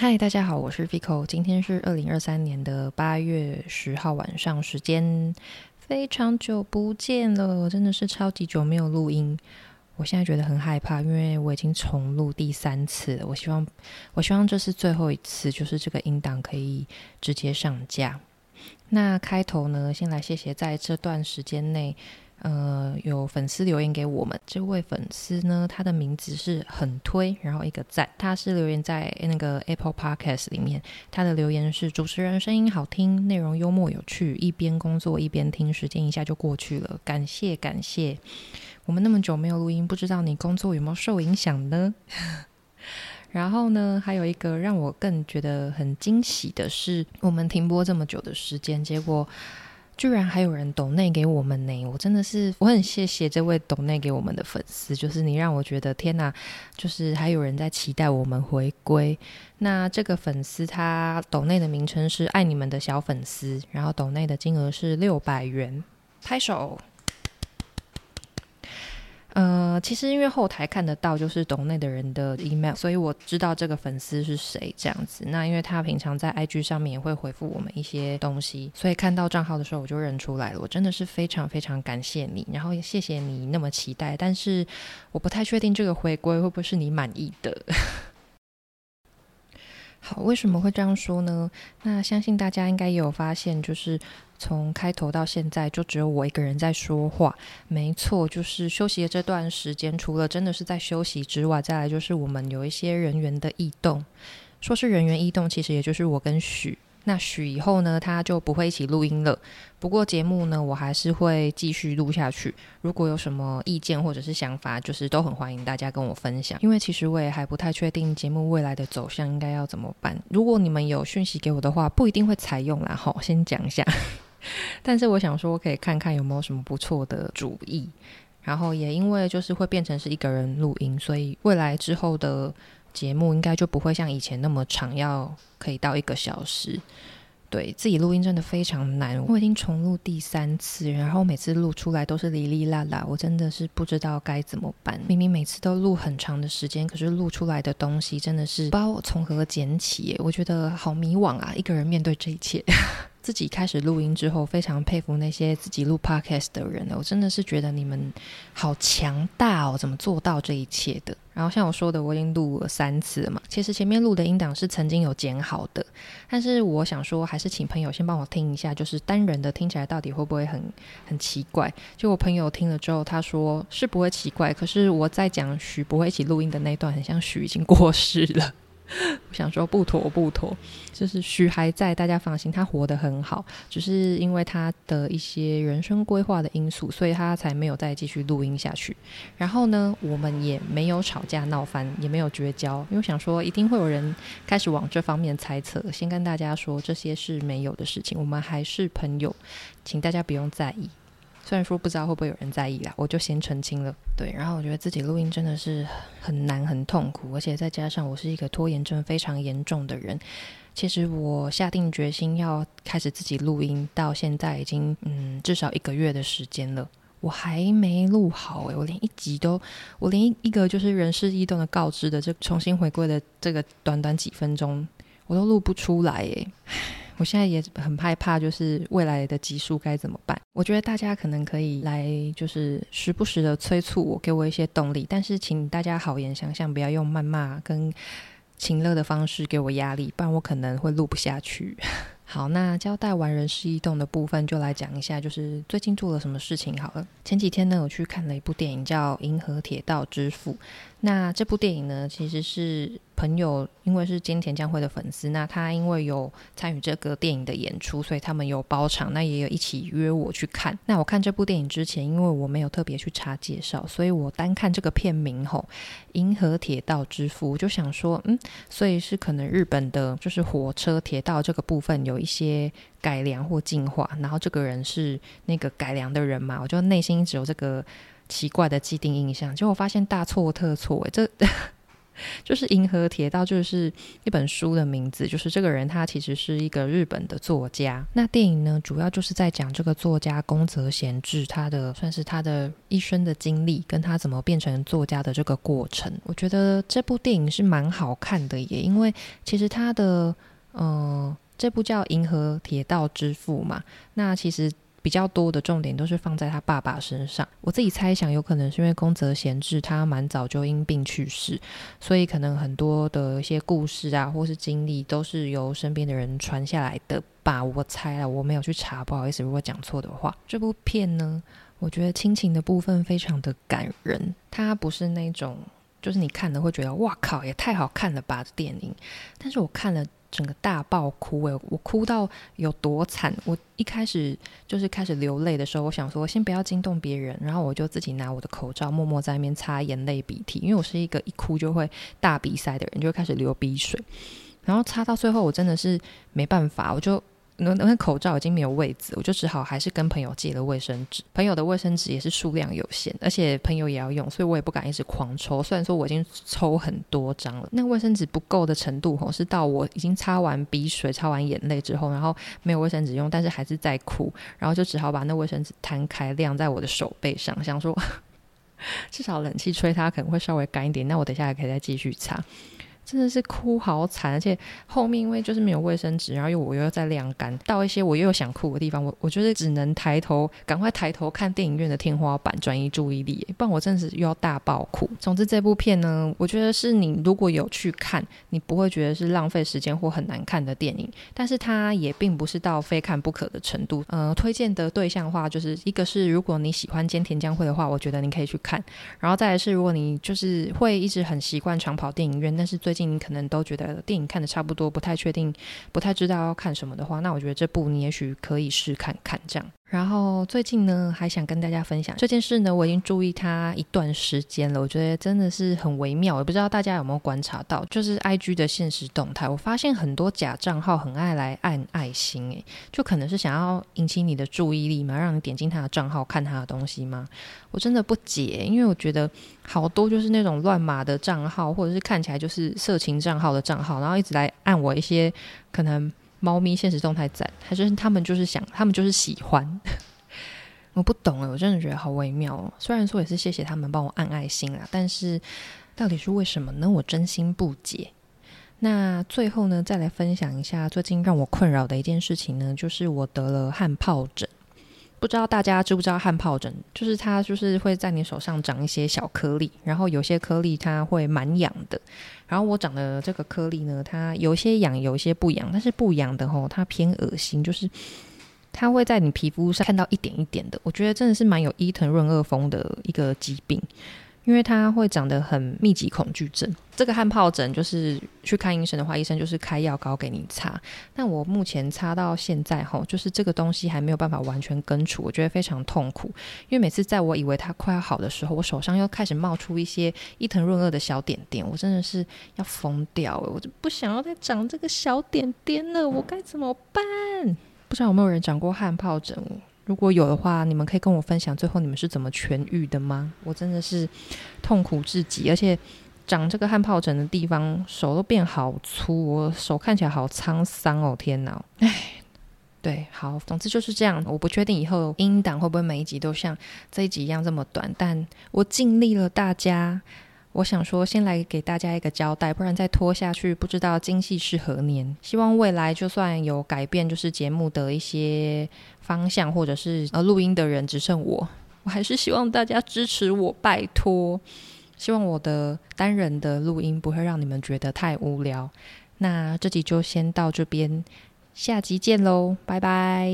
嗨，大家好，我是 Vico，今天是二零二三年的八月十号晚上时间，非常久不见了，真的是超级久没有录音。我现在觉得很害怕，因为我已经重录第三次了。我希望，我希望这是最后一次，就是这个音档可以直接上架。那开头呢，先来谢谢在这段时间内。呃，有粉丝留言给我们，这位粉丝呢，他的名字是很推，然后一个赞，他是留言在那个 Apple Podcast 里面，他的留言是主持人声音好听，内容幽默有趣，一边工作一边听，时间一下就过去了，感谢感谢。我们那么久没有录音，不知道你工作有没有受影响呢？然后呢，还有一个让我更觉得很惊喜的是，我们停播这么久的时间，结果。居然还有人抖内给我们呢！我真的是我很谢谢这位抖内给我们的粉丝，就是你让我觉得天哪，就是还有人在期待我们回归。那这个粉丝他抖内的名称是爱你们的小粉丝，然后抖内的金额是六百元，拍手。呃，其实因为后台看得到就是懂内的人的 email，所以我知道这个粉丝是谁这样子。那因为他平常在 IG 上面也会回复我们一些东西，所以看到账号的时候我就认出来了。我真的是非常非常感谢你，然后也谢谢你那么期待。但是我不太确定这个回归会不会是你满意的。好，为什么会这样说呢？那相信大家应该也有发现，就是从开头到现在，就只有我一个人在说话。没错，就是休息的这段时间，除了真的是在休息之外，再来就是我们有一些人员的异动。说是人员异动，其实也就是我跟许。那许以后呢，他就不会一起录音了。不过节目呢，我还是会继续录下去。如果有什么意见或者是想法，就是都很欢迎大家跟我分享。因为其实我也还不太确定节目未来的走向应该要怎么办。如果你们有讯息给我的话，不一定会采用啦。好，先讲一下。但是我想说，我可以看看有没有什么不错的主意。然后也因为就是会变成是一个人录音，所以未来之后的。节目应该就不会像以前那么长，要可以到一个小时。对自己录音真的非常难，我已经重录第三次，然后每次录出来都是哩哩啦啦，我真的是不知道该怎么办。明明每次都录很长的时间，可是录出来的东西真的是不知道从何捡起，我觉得好迷惘啊！一个人面对这一切。自己开始录音之后，非常佩服那些自己录 podcast 的人我真的是觉得你们好强大哦，怎么做到这一切的？然后像我说的，我已经录了三次了嘛。其实前面录的音档是曾经有剪好的，但是我想说，还是请朋友先帮我听一下，就是单人的听起来到底会不会很很奇怪？就我朋友听了之后，他说是不会奇怪，可是我在讲许不会一起录音的那段，很像许已经过世了。我想说不妥不妥，就是徐还在，大家放心，他活得很好，只是因为他的一些人生规划的因素，所以他才没有再继续录音下去。然后呢，我们也没有吵架闹翻，也没有绝交，因为想说一定会有人开始往这方面猜测。先跟大家说，这些是没有的事情，我们还是朋友，请大家不用在意。虽然说不知道会不会有人在意啦，我就先澄清了。对，然后我觉得自己录音真的是很难、很痛苦，而且再加上我是一个拖延症非常严重的人。其实我下定决心要开始自己录音，到现在已经嗯至少一个月的时间了，我还没录好诶，我连一集都，我连一个就是人事异动的告知的这重新回归的这个短短几分钟，我都录不出来诶。我现在也很害怕，就是未来的集数该怎么办？我觉得大家可能可以来，就是时不时的催促我，给我一些动力。但是，请大家好言相向，不要用谩骂跟情乐的方式给我压力，不然我可能会录不下去。好，那交代完人事异动的部分，就来讲一下，就是最近做了什么事情好了。前几天呢，我去看了一部电影，叫《银河铁道之父》。那这部电影呢，其实是。朋友因为是金田将会的粉丝，那他因为有参与这个电影的演出，所以他们有包场，那也有一起约我去看。那我看这部电影之前，因为我没有特别去查介绍，所以我单看这个片名吼，《银河铁道之父》，我就想说，嗯，所以是可能日本的，就是火车铁道这个部分有一些改良或进化，然后这个人是那个改良的人嘛，我就内心只有这个奇怪的既定印象，结果发现大错特错，这。就是《银河铁道》，就是一本书的名字。就是这个人，他其实是一个日本的作家。那电影呢，主要就是在讲这个作家宫泽贤治他的算是他的一生的经历，跟他怎么变成作家的这个过程。我觉得这部电影是蛮好看的，也因为其实他的呃，这部叫《银河铁道之父》嘛，那其实。比较多的重点都是放在他爸爸身上。我自己猜想，有可能是因为宫泽贤治他蛮早就因病去世，所以可能很多的一些故事啊，或是经历都是由身边的人传下来的吧。我猜了，我没有去查，不好意思，如果讲错的话。这部片呢，我觉得亲情的部分非常的感人，它不是那种就是你看了会觉得哇靠，也太好看了吧的电影，但是我看了。整个大爆哭诶，我哭到有多惨！我一开始就是开始流泪的时候，我想说先不要惊动别人，然后我就自己拿我的口罩默默在那边擦眼泪鼻涕，因为我是一个一哭就会大鼻塞的人，就会开始流鼻水，然后擦到最后我真的是没办法，我就。那那口罩已经没有位置，我就只好还是跟朋友借了卫生纸。朋友的卫生纸也是数量有限，而且朋友也要用，所以我也不敢一直狂抽。虽然说我已经抽很多张了，那卫生纸不够的程度吼，是到我已经擦完鼻水、擦完眼泪之后，然后没有卫生纸用，但是还是在哭，然后就只好把那卫生纸摊开晾在我的手背上，想说 至少冷气吹它可能会稍微干一点，那我等下还可以再继续擦。真的是哭好惨，而且后面因为就是没有卫生纸，然后又我又在晾干，到一些我又想哭的地方，我我觉得只能抬头，赶快抬头看电影院的天花板，转移注意力，不然我真的是又要大爆哭。总之这部片呢，我觉得是你如果有去看，你不会觉得是浪费时间或很难看的电影，但是它也并不是到非看不可的程度。呃，推荐的对象的话，就是一个是如果你喜欢兼田将会的话，我觉得你可以去看，然后再来是如果你就是会一直很习惯长跑电影院，但是最近你可能都觉得电影看的差不多，不太确定，不太知道要看什么的话，那我觉得这部你也许可以试看看这样。然后最近呢，还想跟大家分享这件事呢，我已经注意它一段时间了，我觉得真的是很微妙，也不知道大家有没有观察到，就是 I G 的现实动态，我发现很多假账号很爱来按爱心，诶，就可能是想要引起你的注意力嘛，让你点进他的账号看他的东西吗？我真的不解，因为我觉得好多就是那种乱码的账号，或者是看起来就是色情账号的账号，然后一直来按我一些可能。猫咪现实动态赞，还是他们就是想，他们就是喜欢。我不懂哎，我真的觉得好微妙哦。虽然说也是谢谢他们帮我按爱心啦，但是到底是为什么呢？我真心不解。那最后呢，再来分享一下最近让我困扰的一件事情呢，就是我得了汗疱疹。不知道大家知不知道汗疱疹？就是它就是会在你手上长一些小颗粒，然后有些颗粒它会蛮痒的。然后我长的这个颗粒呢，它有些痒，有些不痒，但是不痒的吼，它偏恶心，就是它会在你皮肤上看到一点一点的。我觉得真的是蛮有伊藤润二风的一个疾病。因为它会长得很密集恐惧症，这个汗疱疹就是去看医生的话，医生就是开药膏给你擦。那我目前擦到现在吼，就是这个东西还没有办法完全根除，我觉得非常痛苦。因为每次在我以为它快要好的时候，我手上又开始冒出一些伊藤润二的小点点，我真的是要疯掉了，我就不想要再长这个小点点了，我该怎么办？不知道有没有人长过汗疱疹？如果有的话，你们可以跟我分享最后你们是怎么痊愈的吗？我真的是痛苦至极，而且长这个汗疱疹的地方手都变好粗，我手看起来好沧桑哦！天哪，唉，对，好，总之就是这样。我不确定以后音档会不会每一集都像这一集一样这么短，但我尽力了，大家。我想说，先来给大家一个交代，不然再拖下去，不知道今夕是何年。希望未来就算有改变，就是节目的一些方向，或者是呃录音的人只剩我，我还是希望大家支持我，拜托。希望我的单人的录音不会让你们觉得太无聊。那这集就先到这边，下集见喽，拜拜。